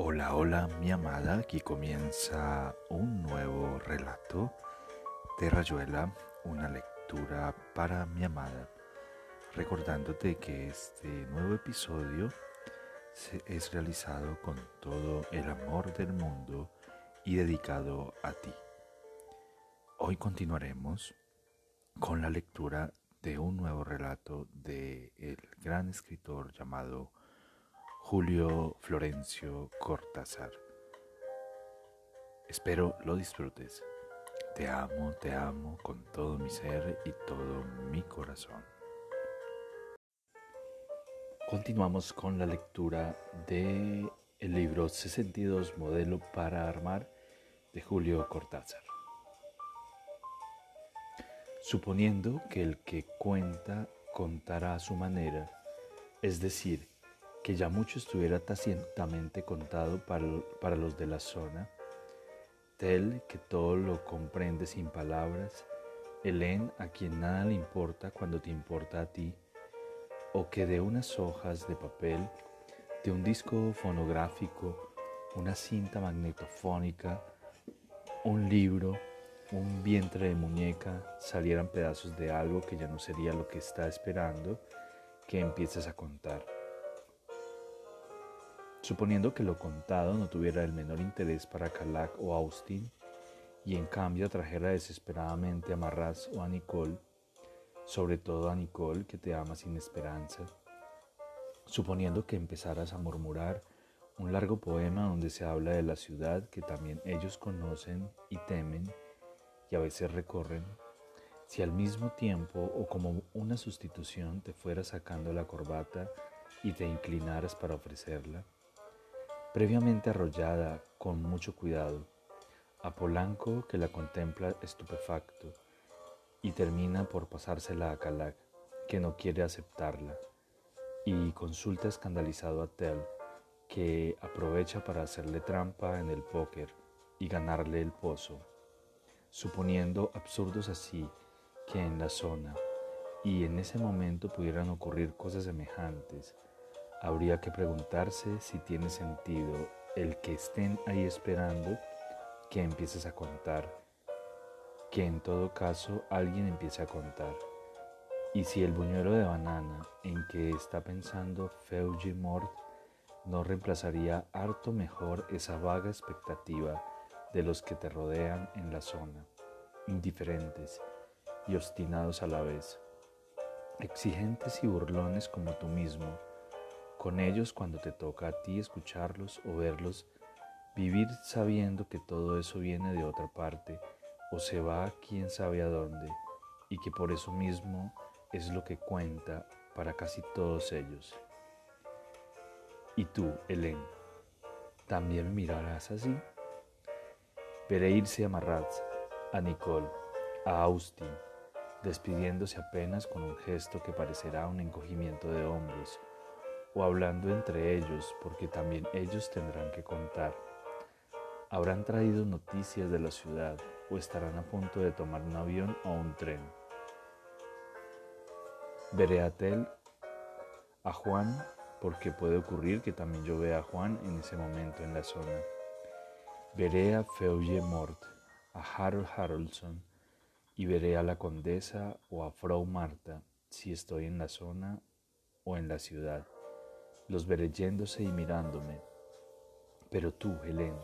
Hola, hola, mi amada. Aquí comienza un nuevo relato de Rayuela, una lectura para mi amada. Recordándote que este nuevo episodio es realizado con todo el amor del mundo y dedicado a ti. Hoy continuaremos con la lectura de un nuevo relato de el gran escritor llamado Julio Florencio Cortázar. Espero lo disfrutes. Te amo, te amo con todo mi ser y todo mi corazón. Continuamos con la lectura de el libro 62 Modelo para Armar de Julio Cortázar. Suponiendo que el que cuenta contará a su manera, es decir, que ya mucho estuviera tacientamente contado para, los de la zona, Tel que todo lo comprende sin palabras, Helen a quien nada le importa cuando te importa a ti, o que de unas hojas de papel, de un disco fonográfico, una cinta magnetofónica, un libro, un vientre de muñeca, salieran pedazos de algo que ya no sería lo que está esperando que empieces a contar. Suponiendo que lo contado no tuviera el menor interés para Calac o Austin, y en cambio atrajera desesperadamente a Marraz o a Nicole, sobre todo a Nicole que te ama sin esperanza, suponiendo que empezaras a murmurar un largo poema donde se habla de la ciudad que también ellos conocen y temen y a veces recorren, si al mismo tiempo o como una sustitución te fueras sacando la corbata y te inclinaras para ofrecerla, previamente arrollada con mucho cuidado, a Polanco que la contempla estupefacto y termina por pasársela a Calac, que no quiere aceptarla, y consulta escandalizado a Tell, que aprovecha para hacerle trampa en el póker y ganarle el pozo, suponiendo absurdos así que en la zona y en ese momento pudieran ocurrir cosas semejantes, habría que preguntarse si tiene sentido el que estén ahí esperando que empieces a contar, que en todo caso alguien empiece a contar. Y si el buñuelo de banana en que está pensando Feuji Mort no reemplazaría harto mejor esa vaga expectativa de los que te rodean en la zona, indiferentes y obstinados a la vez, exigentes y burlones como tú mismo, con ellos cuando te toca a ti escucharlos o verlos, vivir sabiendo que todo eso viene de otra parte o se va quién sabe a dónde y que por eso mismo es lo que cuenta para casi todos ellos. Y tú, Helen, ¿también mirarás así? Veré irse a Marraz, a Nicole, a Austin, despidiéndose apenas con un gesto que parecerá un encogimiento de hombros o hablando entre ellos, porque también ellos tendrán que contar. Habrán traído noticias de la ciudad o estarán a punto de tomar un avión o un tren. Veré a Tel, a Juan, porque puede ocurrir que también yo vea a Juan en ese momento en la zona. Veré a Feuille Mort, a Harold Haroldsson y veré a la condesa o a Frau Marta si estoy en la zona o en la ciudad los veré yéndose y mirándome. Pero tú, Helen,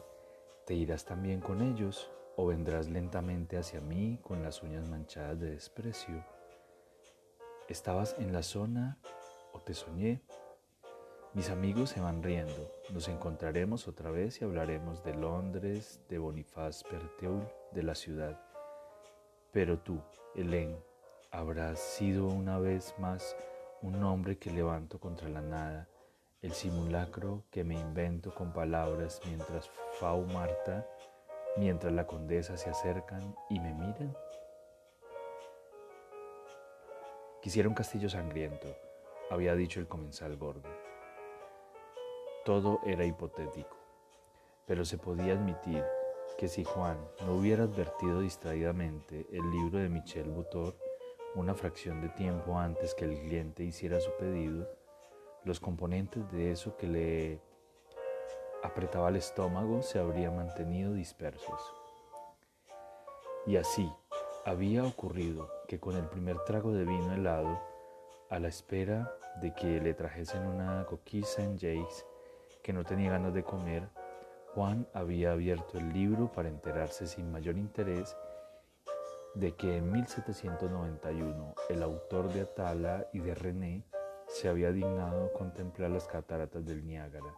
¿te irás también con ellos o vendrás lentamente hacia mí con las uñas manchadas de desprecio? ¿Estabas en la zona o te soñé? Mis amigos se van riendo. Nos encontraremos otra vez y hablaremos de Londres, de Boniface Perteul, de la ciudad. Pero tú, Helen, habrás sido una vez más un hombre que levanto contra la nada el simulacro que me invento con palabras mientras Fau Marta, mientras la condesa se acercan y me miran? Quisiera un castillo sangriento, había dicho el comensal gordo. Todo era hipotético, pero se podía admitir que si Juan no hubiera advertido distraídamente el libro de Michel Butor una fracción de tiempo antes que el cliente hiciera su pedido, los componentes de eso que le apretaba el estómago se habrían mantenido dispersos. Y así había ocurrido que con el primer trago de vino helado, a la espera de que le trajesen una coquilla en Jace, que no tenía ganas de comer, Juan había abierto el libro para enterarse sin mayor interés de que en 1791 el autor de Atala y de René se había dignado contemplar las cataratas del Niágara,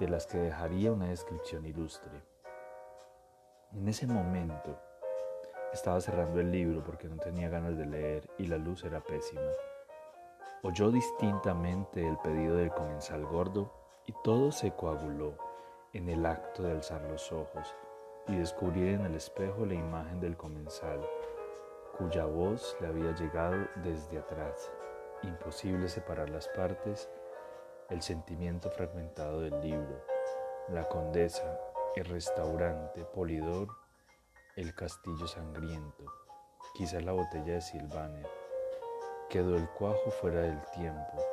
de las que dejaría una descripción ilustre. En ese momento estaba cerrando el libro porque no tenía ganas de leer y la luz era pésima. Oyó distintamente el pedido del comensal gordo y todo se coaguló en el acto de alzar los ojos y descubrir en el espejo la imagen del comensal, cuya voz le había llegado desde atrás. Imposible separar las partes, el sentimiento fragmentado del libro, la condesa, el restaurante, Polidor, el castillo sangriento, quizás la botella de Silvaner. Quedó el cuajo fuera del tiempo,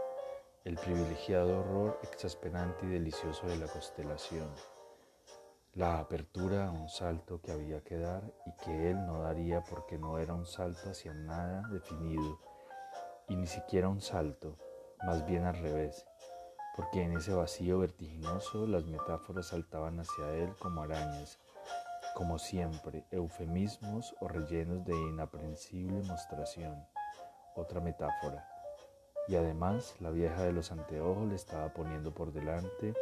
el privilegiado horror exasperante y delicioso de la constelación la apertura a un salto que había que dar y que él no daría porque no era un salto hacia nada definido y ni siquiera un salto, más bien al revés, porque en ese vacío vertiginoso las metáforas saltaban hacia él como arañas, como siempre, eufemismos o rellenos de inaprensible mostración. Otra metáfora. Y además la vieja de los anteojos le estaba poniendo por delante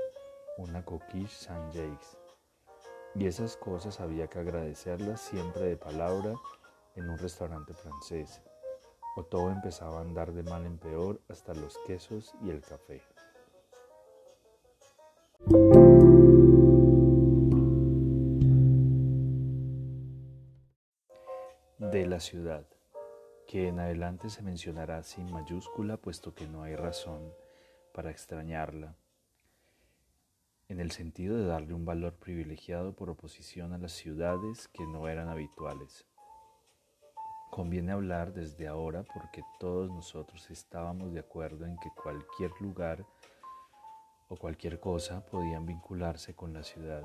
una coquille Saint-Jacques y esas cosas había que agradecerlas siempre de palabra en un restaurante francés. O todo empezaba a andar de mal en peor hasta los quesos y el café. De la ciudad, que en adelante se mencionará sin mayúscula puesto que no hay razón para extrañarla en el sentido de darle un valor privilegiado por oposición a las ciudades que no eran habituales. Conviene hablar desde ahora porque todos nosotros estábamos de acuerdo en que cualquier lugar o cualquier cosa podían vincularse con la ciudad.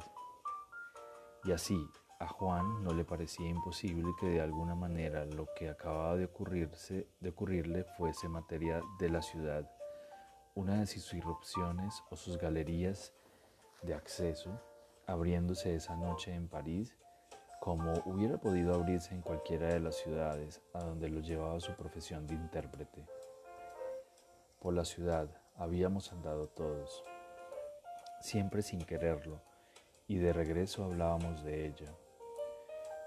Y así, a Juan no le parecía imposible que de alguna manera lo que acababa de, ocurrirse, de ocurrirle fuese materia de la ciudad, una de sus irrupciones o sus galerías de acceso, abriéndose esa noche en París, como hubiera podido abrirse en cualquiera de las ciudades a donde lo llevaba su profesión de intérprete. Por la ciudad habíamos andado todos, siempre sin quererlo, y de regreso hablábamos de ella.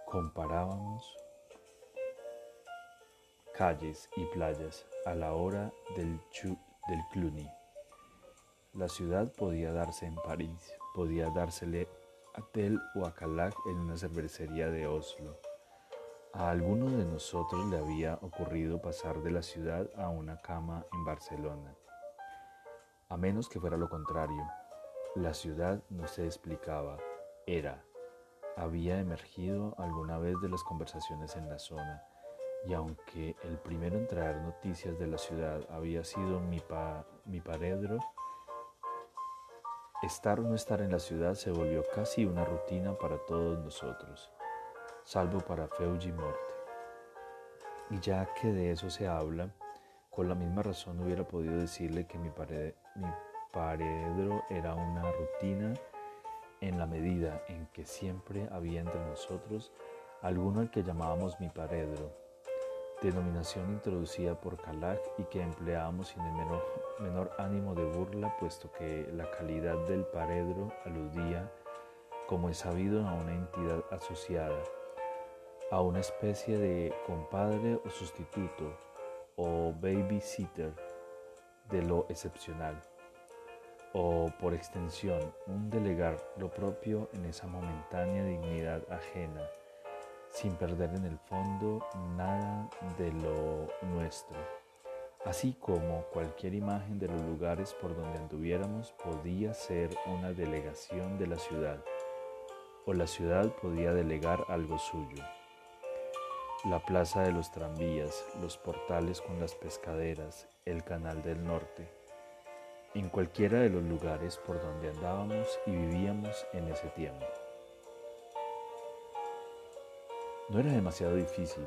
Comparábamos calles y playas a la hora del, del Cluny. La ciudad podía darse en París, podía dársele a Tel o a en una cervecería de Oslo. A alguno de nosotros le había ocurrido pasar de la ciudad a una cama en Barcelona. A menos que fuera lo contrario, la ciudad no se explicaba, era, había emergido alguna vez de las conversaciones en la zona, y aunque el primero en traer noticias de la ciudad había sido mi, mi paredro, Estar o no estar en la ciudad se volvió casi una rutina para todos nosotros, salvo para Feuji Morte. Y ya que de eso se habla, con la misma razón hubiera podido decirle que mi, mi paredro era una rutina en la medida en que siempre había entre nosotros alguno al que llamábamos mi paredro, denominación introducida por Calac y que empleábamos sin el ánimo de burla, puesto que la calidad del paredro aludía, como es sabido, a una entidad asociada, a una especie de compadre o sustituto o babysitter de lo excepcional, o por extensión, un delegar lo propio en esa momentánea dignidad ajena sin perder en el fondo nada de lo nuestro, así como cualquier imagen de los lugares por donde anduviéramos podía ser una delegación de la ciudad, o la ciudad podía delegar algo suyo. La plaza de los tranvías, los portales con las pescaderas, el canal del norte, en cualquiera de los lugares por donde andábamos y vivíamos en ese tiempo. No era demasiado difícil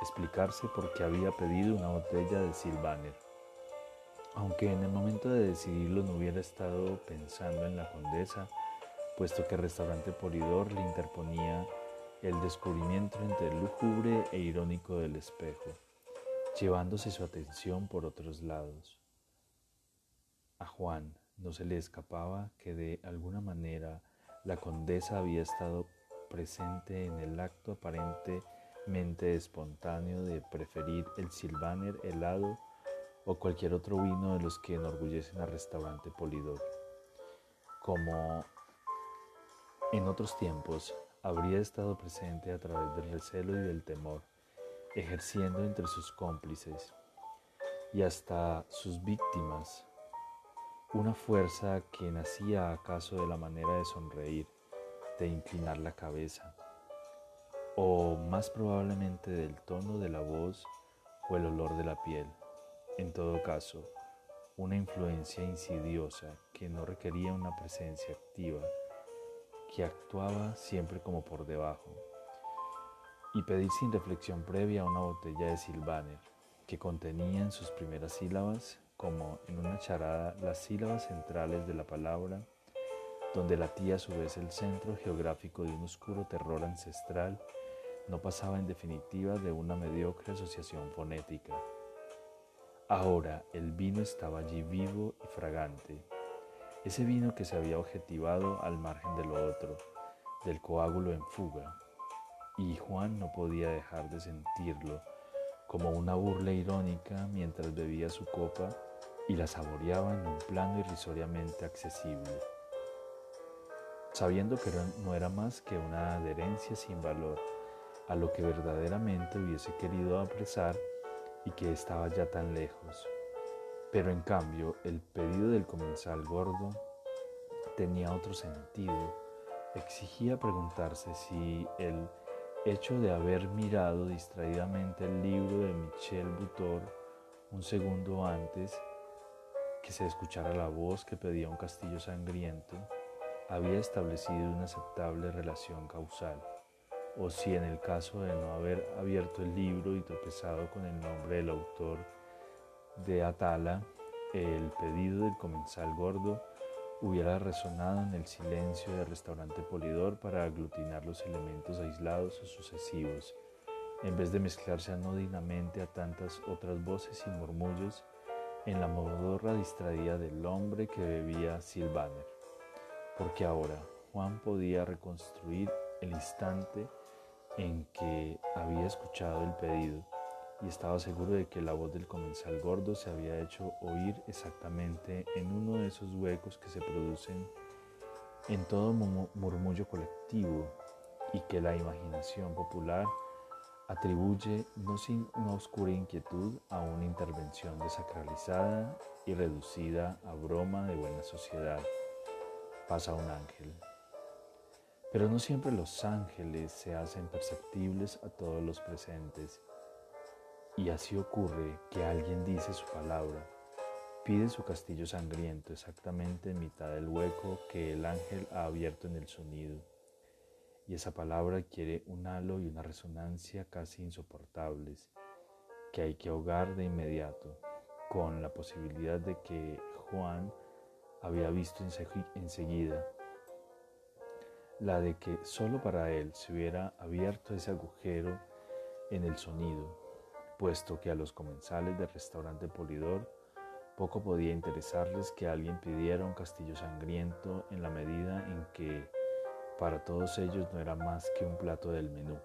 explicarse por qué había pedido una botella de Silvaner, aunque en el momento de decidirlo no hubiera estado pensando en la condesa, puesto que el restaurante Polidor le interponía el descubrimiento entre el lúgubre e irónico del espejo, llevándose su atención por otros lados. A Juan no se le escapaba que de alguna manera la condesa había estado presente en el acto aparentemente espontáneo de preferir el Silvaner helado o cualquier otro vino de los que enorgullecen al restaurante Polidor. Como en otros tiempos, habría estado presente a través del recelo y del temor, ejerciendo entre sus cómplices y hasta sus víctimas una fuerza que nacía acaso de la manera de sonreír, de inclinar la cabeza, o más probablemente del tono de la voz o el olor de la piel. En todo caso, una influencia insidiosa que no requería una presencia activa, que actuaba siempre como por debajo, y pedir sin reflexión previa una botella de Silvaner que contenía en sus primeras sílabas como en una charada las sílabas centrales de la palabra, donde latía a su vez el centro geográfico de un oscuro terror ancestral, no pasaba en definitiva de una mediocre asociación fonética. Ahora el vino estaba allí vivo y fragante, ese vino que se había objetivado al margen de lo otro, del coágulo en fuga, y Juan no podía dejar de sentirlo como una burla irónica mientras bebía su copa y la saboreaba en un plano irrisoriamente accesible, sabiendo que no era más que una adherencia sin valor a lo que verdaderamente hubiese querido apresar y que estaba ya tan lejos. Pero en cambio el pedido del comensal gordo tenía otro sentido. Exigía preguntarse si el hecho de haber mirado distraídamente el libro de Michel Butor un segundo antes que se escuchara la voz que pedía un castillo sangriento, había establecido una aceptable relación causal, o si en el caso de no haber abierto el libro y tropezado con el nombre del autor de Atala, el pedido del comensal gordo hubiera resonado en el silencio del restaurante Polidor para aglutinar los elementos aislados o sucesivos, en vez de mezclarse anodinamente a tantas otras voces y murmullos en la modorra distraída del hombre que bebía Silvaner, porque ahora Juan podía reconstruir el instante en que había escuchado el pedido y estaba seguro de que la voz del comensal gordo se había hecho oír exactamente en uno de esos huecos que se producen en todo murmullo colectivo y que la imaginación popular atribuye no sin una oscura inquietud a una intervención desacralizada y reducida a broma de buena sociedad. Pasa un ángel. Pero no siempre los ángeles se hacen perceptibles a todos los presentes. Y así ocurre que alguien dice su palabra, pide su castillo sangriento exactamente en mitad del hueco que el ángel ha abierto en el sonido y esa palabra quiere un halo y una resonancia casi insoportables que hay que ahogar de inmediato, con la posibilidad de que Juan había visto enseguida, la de que solo para él se hubiera abierto ese agujero en el sonido, puesto que a los comensales del restaurante Polidor poco podía interesarles que alguien pidiera un castillo sangriento en la medida en que para todos ellos no era más que un plato del menú.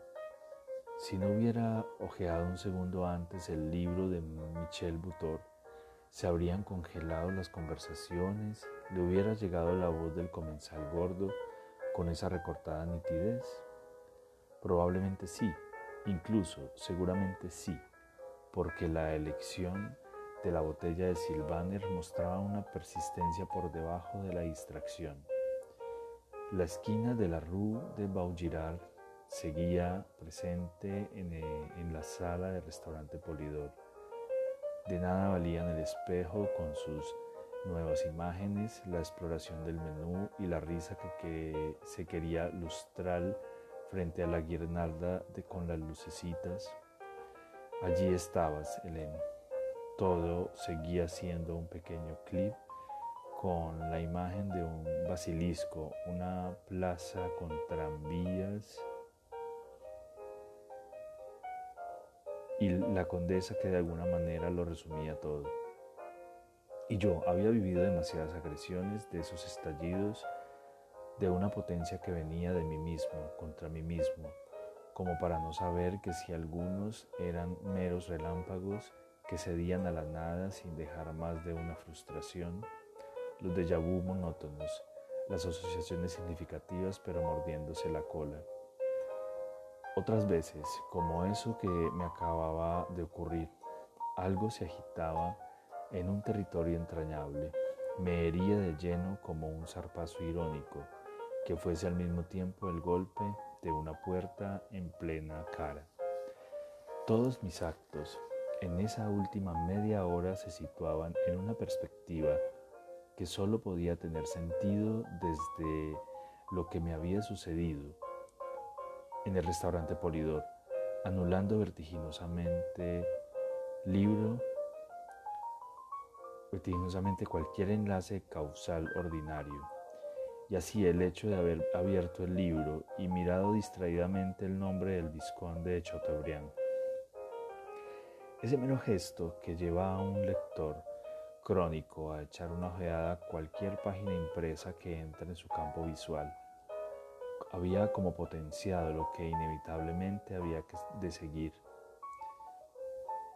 Si no hubiera ojeado un segundo antes el libro de Michel Butor, se habrían congelado las conversaciones, le hubiera llegado la voz del comensal gordo con esa recortada nitidez. Probablemente sí, incluso seguramente sí, porque la elección de la botella de Silvaner mostraba una persistencia por debajo de la distracción. La esquina de la Rue de Vaugirard seguía presente eh, en, la sala del restaurante Polidor. De nada valían el espejo con sus nuevas imágenes, la exploración del menú y la risa que, se quería lustrar frente a la guirnalda con las lucecitas. Allí estabas, Elena. Todo seguía siendo un pequeño clip con la imagen de un basilisco, una plaza con tranvías y la condesa que de alguna manera lo resumía todo. Y yo había vivido demasiadas agresiones de esos estallidos de una potencia que venía de mí mismo, contra mí mismo, como para no saber que si algunos eran meros relámpagos que cedían a la nada sin dejar más de una frustración, los déjà vu monótonos, las asociaciones significativas pero mordiéndose la cola. Otras veces, como eso que me acababa de ocurrir, algo se agitaba en un territorio entrañable. Me hería de lleno como un zarpazo irónico, que fuese al mismo tiempo el golpe de una puerta en plena cara. Todos mis actos en esa última media hora se situaban en una perspectiva que solo podía tener sentido desde lo que me había sucedido en el restaurante Polidor, anulando vertiginosamente libro vertiginosamente cualquier enlace causal ordinario. Y así el hecho de haber abierto el libro y mirado distraídamente el nombre del vizconde de Chateaubriand. Ese mero gesto que lleva a un lector crónico a echar una ojeada a cualquier página impresa que entre en su campo visual. Había como potenciado lo que inevitablemente había de seguir.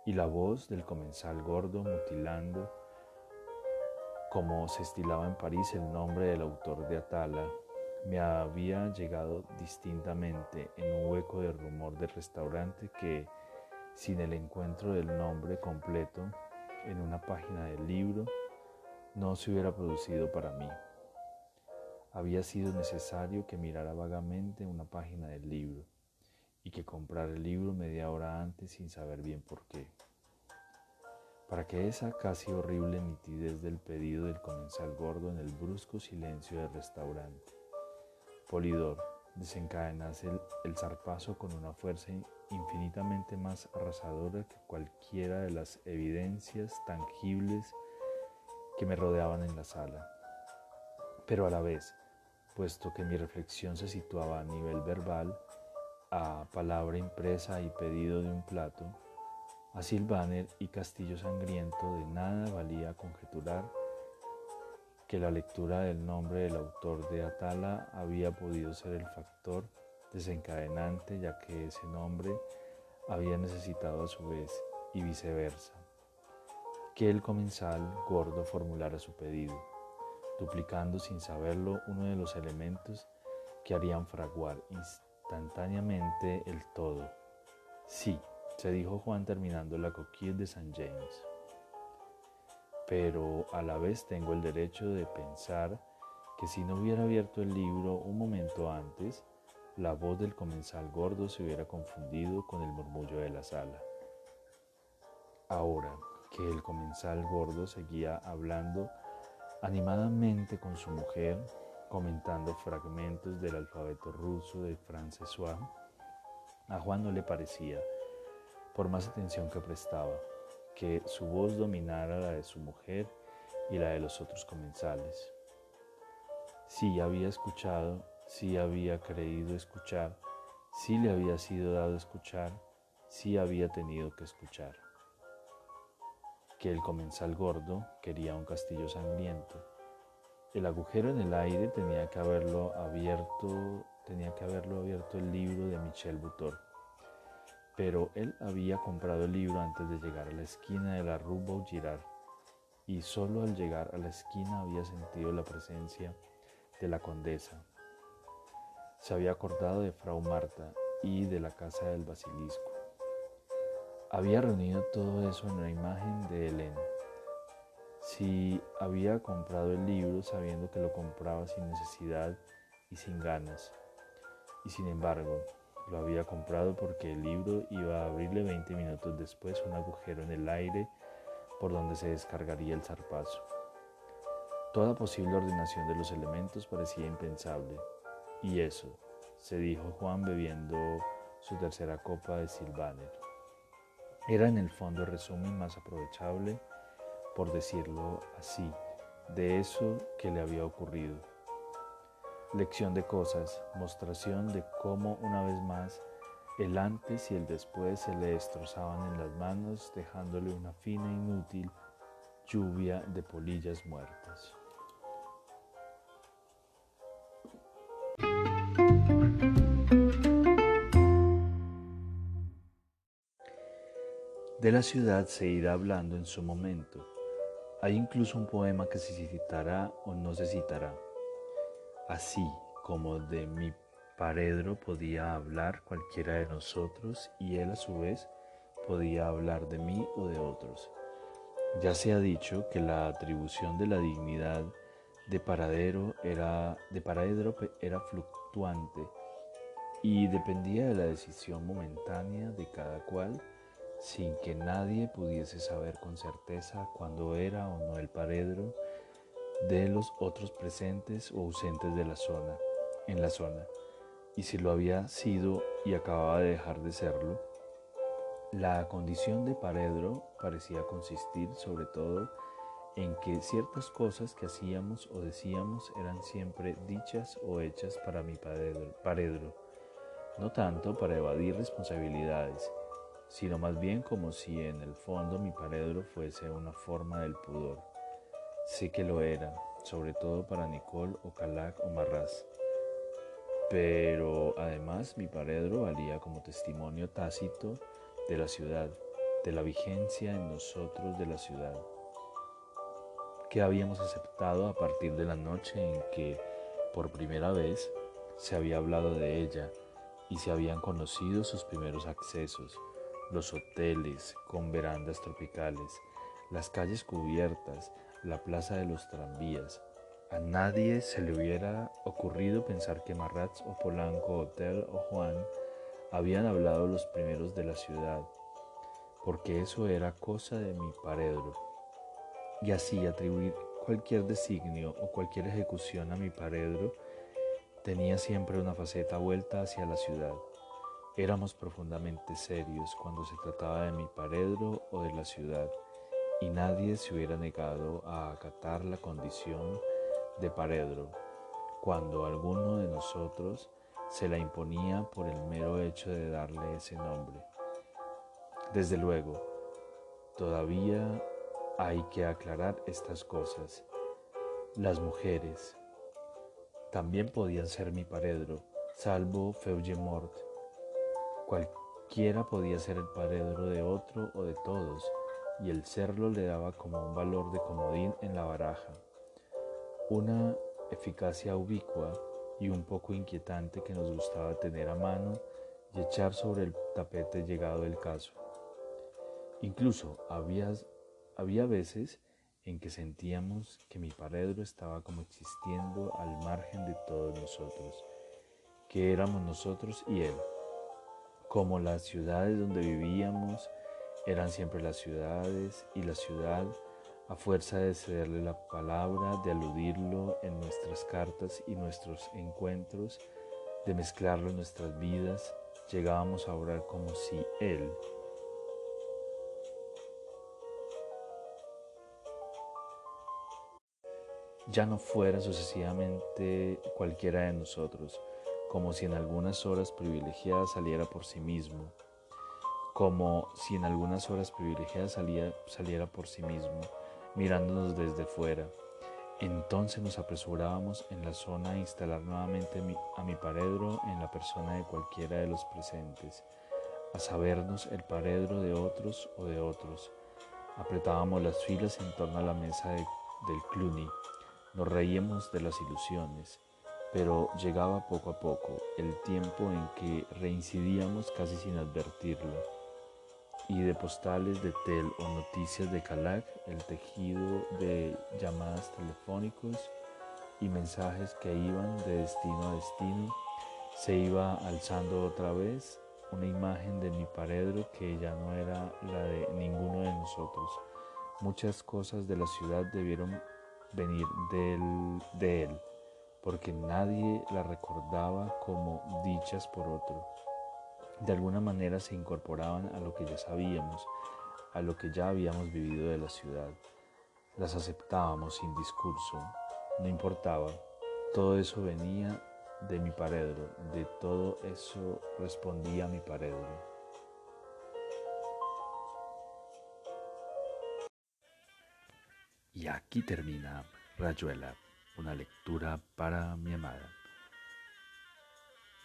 Y la voz del comensal gordo mutilando como se estilaba en París el nombre del autor de Atala, me había llegado distintamente en un hueco de rumor del restaurante que, sin el encuentro del nombre completo en una página del libro, no se hubiera producido para mí. Había sido necesario que mirara vagamente una página del libro y que comprara el libro media hora antes sin saber bien por qué para que esa casi horrible nitidez del pedido del comensal gordo en el brusco silencio del restaurante. Polidor desencadenase el, el zarpazo con una fuerza infinitamente más arrasadora que cualquiera de las evidencias tangibles que me rodeaban en la sala. Pero a la vez, puesto que mi reflexión se situaba a nivel verbal, a palabra impresa y pedido de un plato, a Silvaner y Castillo Sangriento de nada valía conjeturar que la lectura del nombre del autor de Atala había podido ser el factor desencadenante, ya que ese nombre había necesitado a su vez, y viceversa, que el comensal gordo formulara su pedido, duplicando sin saberlo uno de los elementos que harían fraguar instantáneamente el todo. Sí, se dijo Juan terminando la coquille de San James. Pero a la vez tengo el derecho de pensar que si no hubiera abierto el libro un momento antes, la voz del comensal gordo se hubiera confundido con el murmullo de la sala. Ahora que el comensal gordo seguía hablando animadamente con su mujer, comentando fragmentos del alfabeto ruso de François, a Juan no le parecía por más atención que prestaba, que su voz dominara la de su mujer y la de los otros comensales. Sí había escuchado, sí había creído escuchar, sí le había sido dado escuchar, sí había tenido que escuchar. Que el comensal gordo quería un castillo sangriento. El agujero en el aire tenía que haberlo abierto, tenía que haberlo abierto el libro de Michel Butor pero él había comprado el libro antes de llegar a la esquina de la Rue Vaugirard y solo al llegar a la esquina había sentido la presencia de la condesa. Se había acordado de Frau Marta y de la casa del basilisco. Había reunido todo eso en la imagen de Elena. Si había comprado el libro sabiendo que lo compraba sin necesidad y sin ganas, y sin embargo, lo había comprado porque el libro iba a abrirle 20 minutos después un agujero en el aire por donde se descargaría el zarpazo. Toda posible ordenación de los elementos parecía impensable. Y eso, se dijo Juan bebiendo su tercera copa de Silvaner. Era en el fondo el resumen más aprovechable, por decirlo así, de eso que le había ocurrido. Lección de cosas, mostración de cómo una vez más el antes y el después se le destrozaban en las manos, dejándole una fina e inútil lluvia de polillas muertas. De la ciudad se irá hablando en su momento. Hay incluso un poema que se citará o no se citará. Así como de mi paredro podía hablar cualquiera de nosotros y él a su vez podía hablar de mí o de otros. Ya se ha dicho que la atribución de la dignidad de paradero era de paredro era fluctuante y dependía de la decisión momentánea de cada cual sin que nadie pudiese saber con certeza cuándo era o no el paredro de los otros presentes o ausentes de la zona, en la zona, y si lo había sido y acababa de dejar de serlo. La condición de paredro parecía consistir sobre todo en que ciertas cosas que hacíamos o decíamos eran siempre dichas o hechas para mi paredro no tanto para evadir responsabilidades, sino más bien como si en el fondo mi paredro fuese una forma del pudor. Sé que lo era, sobre todo para Nicole o Calac o Marras. Pero además mi paredro valía como testimonio tácito de la ciudad, de la vigencia en nosotros de la ciudad, que habíamos aceptado a partir de la noche en que, por primera vez, se había hablado de ella y se habían conocido sus primeros accesos los hoteles con verandas tropicales, las calles cubiertas, la plaza de los tranvías. A nadie se le hubiera ocurrido pensar que Marratz o Polanco, Hotel o Juan habían hablado los primeros de la ciudad, porque eso era cosa de mi paredro. Y así atribuir cualquier designio o cualquier ejecución a mi paredro tenía siempre una faceta vuelta hacia la ciudad. Éramos profundamente serios cuando se trataba de mi paredro o de la ciudad, y nadie se hubiera negado a acatar la condición de paredro cuando alguno de nosotros se la imponía por el mero hecho de darle ese nombre. Desde luego, todavía hay que aclarar estas cosas. Las mujeres también podían ser mi paredro, salvo Feugemort, Cualquiera podía ser el paredro de otro o de todos, y el serlo le daba como un valor de comodín en la baraja, una eficacia ubicua y un poco inquietante que nos gustaba tener a mano y echar sobre el tapete llegado el caso. Incluso había, había veces en que sentíamos que mi paredro estaba como existiendo al margen de todos nosotros, que éramos nosotros y él como las ciudades donde vivíamos eran siempre las ciudades y la ciudad, a fuerza de cederle la palabra, de aludirlo en nuestras cartas y nuestros encuentros, de mezclarlo en nuestras vidas, llegábamos a orar como si Él, ya no fuera sucesivamente cualquiera de nosotros, como si en algunas horas privilegiadas saliera por sí mismo, como si en algunas horas privilegiadas saliera por sí mismo, mirándonos desde fuera. Entonces nos apresurábamos en la zona a instalar nuevamente a mi paredro en la persona de cualquiera de los presentes, a sabernos el paredro de otros o de otros. Apretábamos las filas en torno a la mesa del Cluny, nos reíamos de las ilusiones, pero llegaba poco a poco el tiempo en que reincidíamos casi sin advertirlo, y de postales de Tel o noticias de Calac, el tejido de llamadas telefónicos y mensajes que iban de destino a destino, se iba alzando otra vez una imagen de mi paredro que ya no era la de ninguno de nosotros. Muchas cosas de la ciudad debieron venir de él, porque nadie la recordaba como dichas por otro. De alguna manera se incorporaban a lo que ya sabíamos, a lo que ya habíamos vivido de la ciudad. Las aceptábamos sin discurso, no importaba. Todo eso venía de mi paredro, de todo eso respondía mi paredro. Y aquí termina Rayuela, una lectura para mi amada.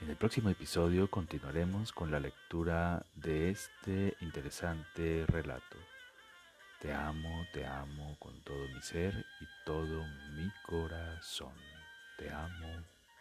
En el próximo episodio continuaremos con la lectura de este interesante relato. Te amo, te amo con todo mi ser y todo mi corazón. Te amo